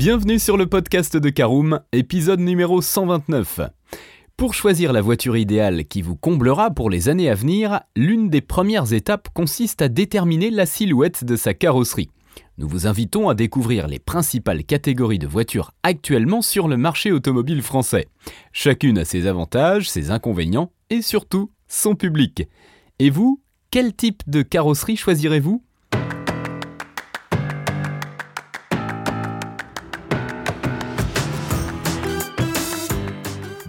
Bienvenue sur le podcast de Caroom, épisode numéro 129. Pour choisir la voiture idéale qui vous comblera pour les années à venir, l'une des premières étapes consiste à déterminer la silhouette de sa carrosserie. Nous vous invitons à découvrir les principales catégories de voitures actuellement sur le marché automobile français. Chacune a ses avantages, ses inconvénients et surtout son public. Et vous, quel type de carrosserie choisirez-vous?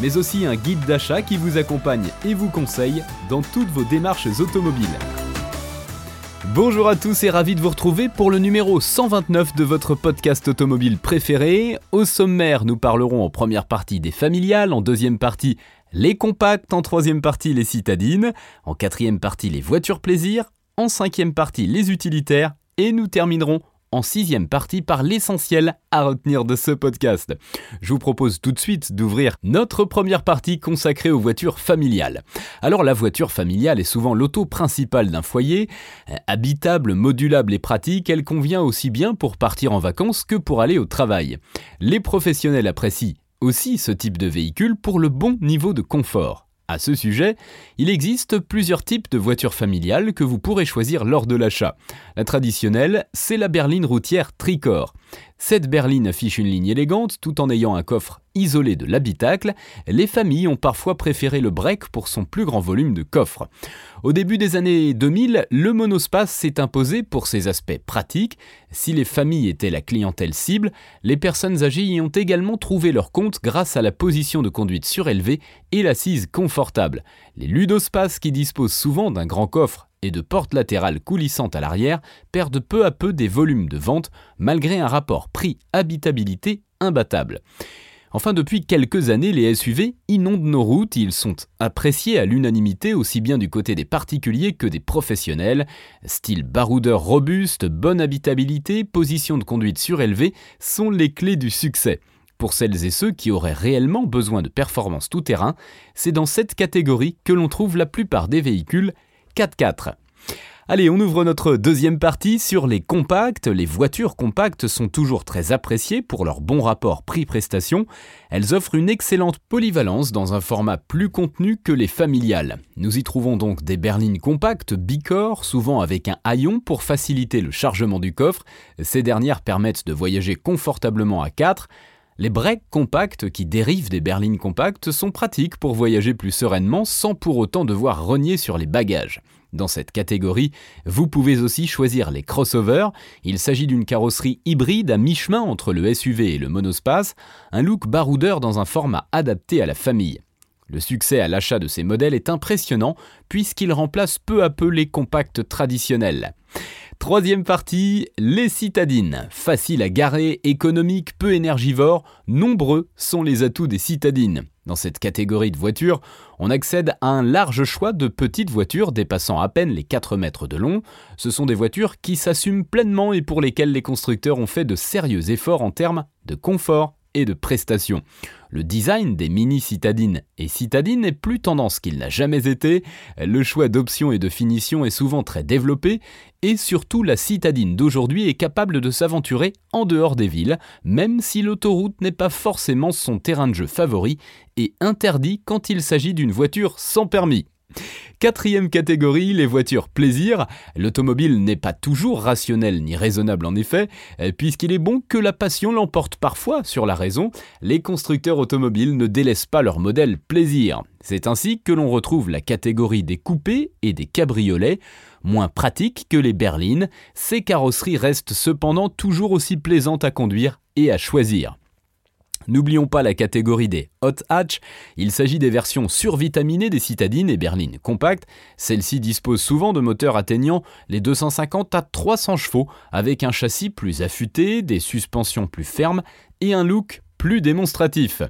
mais aussi un guide d'achat qui vous accompagne et vous conseille dans toutes vos démarches automobiles. Bonjour à tous et ravi de vous retrouver pour le numéro 129 de votre podcast automobile préféré. Au sommaire, nous parlerons en première partie des familiales, en deuxième partie les compacts, en troisième partie les citadines, en quatrième partie les voitures plaisir, en cinquième partie les utilitaires et nous terminerons en sixième partie par l'essentiel à retenir de ce podcast. Je vous propose tout de suite d'ouvrir notre première partie consacrée aux voitures familiales. Alors la voiture familiale est souvent l'auto principale d'un foyer, habitable, modulable et pratique, elle convient aussi bien pour partir en vacances que pour aller au travail. Les professionnels apprécient aussi ce type de véhicule pour le bon niveau de confort. À ce sujet, il existe plusieurs types de voitures familiales que vous pourrez choisir lors de l'achat. La traditionnelle, c'est la berline routière Tricor. Cette berline affiche une ligne élégante tout en ayant un coffre isolé de l'habitacle. Les familles ont parfois préféré le break pour son plus grand volume de coffre. Au début des années 2000, le monospace s'est imposé pour ses aspects pratiques. Si les familles étaient la clientèle cible, les personnes âgées y ont également trouvé leur compte grâce à la position de conduite surélevée et l'assise confortable. Les ludospaces qui disposent souvent d'un grand coffre et de portes latérales coulissantes à l'arrière perdent peu à peu des volumes de vente malgré un rapport prix-habitabilité imbattable. Enfin, depuis quelques années, les SUV inondent nos routes, ils sont appréciés à l'unanimité aussi bien du côté des particuliers que des professionnels. Style baroudeur robuste, bonne habitabilité, position de conduite surélevée sont les clés du succès. Pour celles et ceux qui auraient réellement besoin de performance tout-terrain, c'est dans cette catégorie que l'on trouve la plupart des véhicules 4x4. Allez, on ouvre notre deuxième partie sur les compacts. Les voitures compactes sont toujours très appréciées pour leur bon rapport prix-prestation. Elles offrent une excellente polyvalence dans un format plus contenu que les familiales. Nous y trouvons donc des berlines compactes bicorps, souvent avec un haillon pour faciliter le chargement du coffre. Ces dernières permettent de voyager confortablement à 4. Les breaks compacts qui dérivent des berlines compactes sont pratiques pour voyager plus sereinement sans pour autant devoir renier sur les bagages. Dans cette catégorie, vous pouvez aussi choisir les crossovers. Il s'agit d'une carrosserie hybride à mi-chemin entre le SUV et le monospace, un look baroudeur dans un format adapté à la famille. Le succès à l'achat de ces modèles est impressionnant puisqu'ils remplacent peu à peu les compacts traditionnels. Troisième partie, les citadines. Faciles à garer, économiques, peu énergivores, nombreux sont les atouts des citadines. Dans cette catégorie de voitures, on accède à un large choix de petites voitures dépassant à peine les 4 mètres de long. Ce sont des voitures qui s'assument pleinement et pour lesquelles les constructeurs ont fait de sérieux efforts en termes de confort et de prestations. Le design des mini citadines et citadines est plus tendance qu'il n'a jamais été, le choix d'options et de finitions est souvent très développé, et surtout la citadine d'aujourd'hui est capable de s'aventurer en dehors des villes, même si l'autoroute n'est pas forcément son terrain de jeu favori et interdit quand il s'agit d'une voiture sans permis. Quatrième catégorie, les voitures plaisir. L'automobile n'est pas toujours rationnel ni raisonnable en effet, puisqu'il est bon que la passion l'emporte parfois sur la raison. Les constructeurs automobiles ne délaissent pas leur modèle plaisir. C'est ainsi que l'on retrouve la catégorie des coupés et des cabriolets. Moins pratiques que les berlines, ces carrosseries restent cependant toujours aussi plaisantes à conduire et à choisir. N'oublions pas la catégorie des hot hatch, il s'agit des versions survitaminées des citadines et berlines compactes. Celles-ci disposent souvent de moteurs atteignant les 250 à 300 chevaux, avec un châssis plus affûté, des suspensions plus fermes et un look plus démonstratif.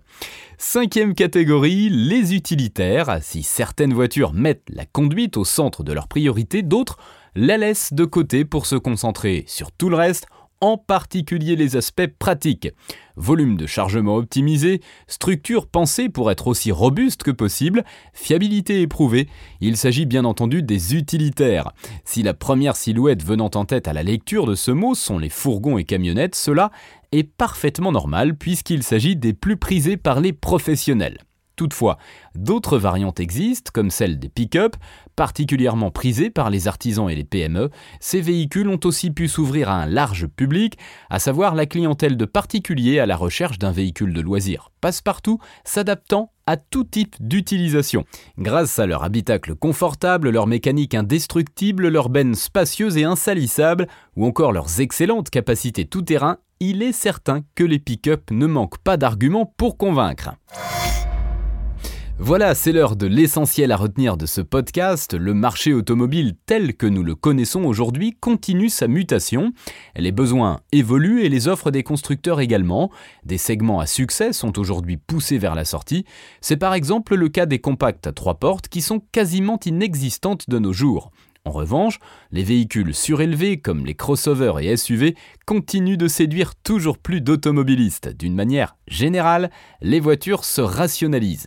Cinquième catégorie, les utilitaires. Si certaines voitures mettent la conduite au centre de leur priorité, d'autres la laissent de côté pour se concentrer sur tout le reste en particulier les aspects pratiques. Volume de chargement optimisé, structure pensée pour être aussi robuste que possible, fiabilité éprouvée, il s'agit bien entendu des utilitaires. Si la première silhouette venant en tête à la lecture de ce mot sont les fourgons et camionnettes, cela est parfaitement normal puisqu'il s'agit des plus prisés par les professionnels. Toutefois, d'autres variantes existent, comme celle des pick-up, particulièrement prisées par les artisans et les PME. Ces véhicules ont aussi pu s'ouvrir à un large public, à savoir la clientèle de particuliers à la recherche d'un véhicule de loisir passe-partout, s'adaptant à tout type d'utilisation. Grâce à leur habitacle confortable, leur mécanique indestructible, leur benne spacieuse et insalissable, ou encore leurs excellentes capacités tout-terrain, il est certain que les pick-up ne manquent pas d'arguments pour convaincre. Voilà, c'est l'heure de l'essentiel à retenir de ce podcast. Le marché automobile tel que nous le connaissons aujourd'hui continue sa mutation. Les besoins évoluent et les offres des constructeurs également. Des segments à succès sont aujourd'hui poussés vers la sortie. C'est par exemple le cas des compacts à trois portes qui sont quasiment inexistantes de nos jours. En revanche, les véhicules surélevés comme les crossovers et SUV continuent de séduire toujours plus d'automobilistes. D'une manière générale, les voitures se rationalisent.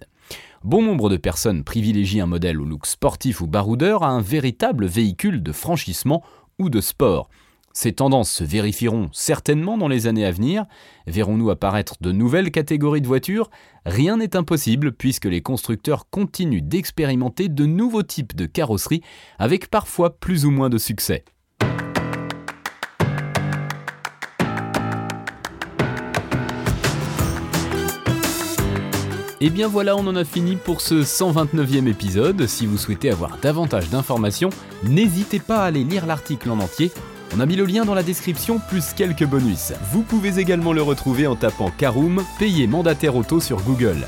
Bon nombre de personnes privilégient un modèle au look sportif ou baroudeur à un véritable véhicule de franchissement ou de sport. Ces tendances se vérifieront certainement dans les années à venir. Verrons-nous apparaître de nouvelles catégories de voitures? Rien n'est impossible puisque les constructeurs continuent d'expérimenter de nouveaux types de carrosseries avec parfois plus ou moins de succès. Et bien voilà, on en a fini pour ce 129e épisode. Si vous souhaitez avoir davantage d'informations, n'hésitez pas à aller lire l'article en entier. On a mis le lien dans la description plus quelques bonus. Vous pouvez également le retrouver en tapant Caroom, payé mandataire auto sur Google.